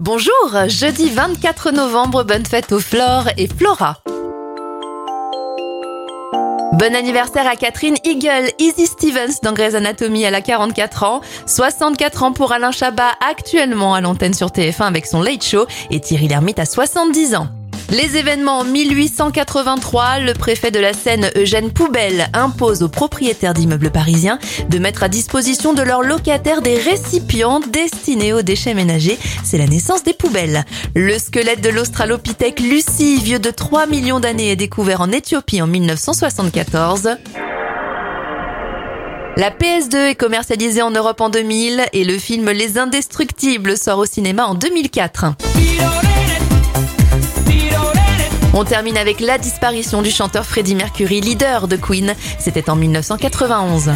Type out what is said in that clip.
Bonjour, jeudi 24 novembre, bonne fête aux Flore et Flora. Bon anniversaire à Catherine Eagle, Izzy Stevens dans Grey's Anatomy, elle a 44 ans, 64 ans pour Alain Chabat actuellement à l'antenne sur TF1 avec son Late Show et Thierry Lhermitte à 70 ans. Les événements 1883, le préfet de la Seine Eugène Poubelle impose aux propriétaires d'immeubles parisiens de mettre à disposition de leurs locataires des récipients destinés aux déchets ménagers. C'est la naissance des poubelles. Le squelette de l'Australopithèque Lucie, vieux de 3 millions d'années, est découvert en Éthiopie en 1974. La PS2 est commercialisée en Europe en 2000 et le film Les Indestructibles sort au cinéma en 2004. On termine avec la disparition du chanteur Freddie Mercury, leader de Queen. C'était en 1991.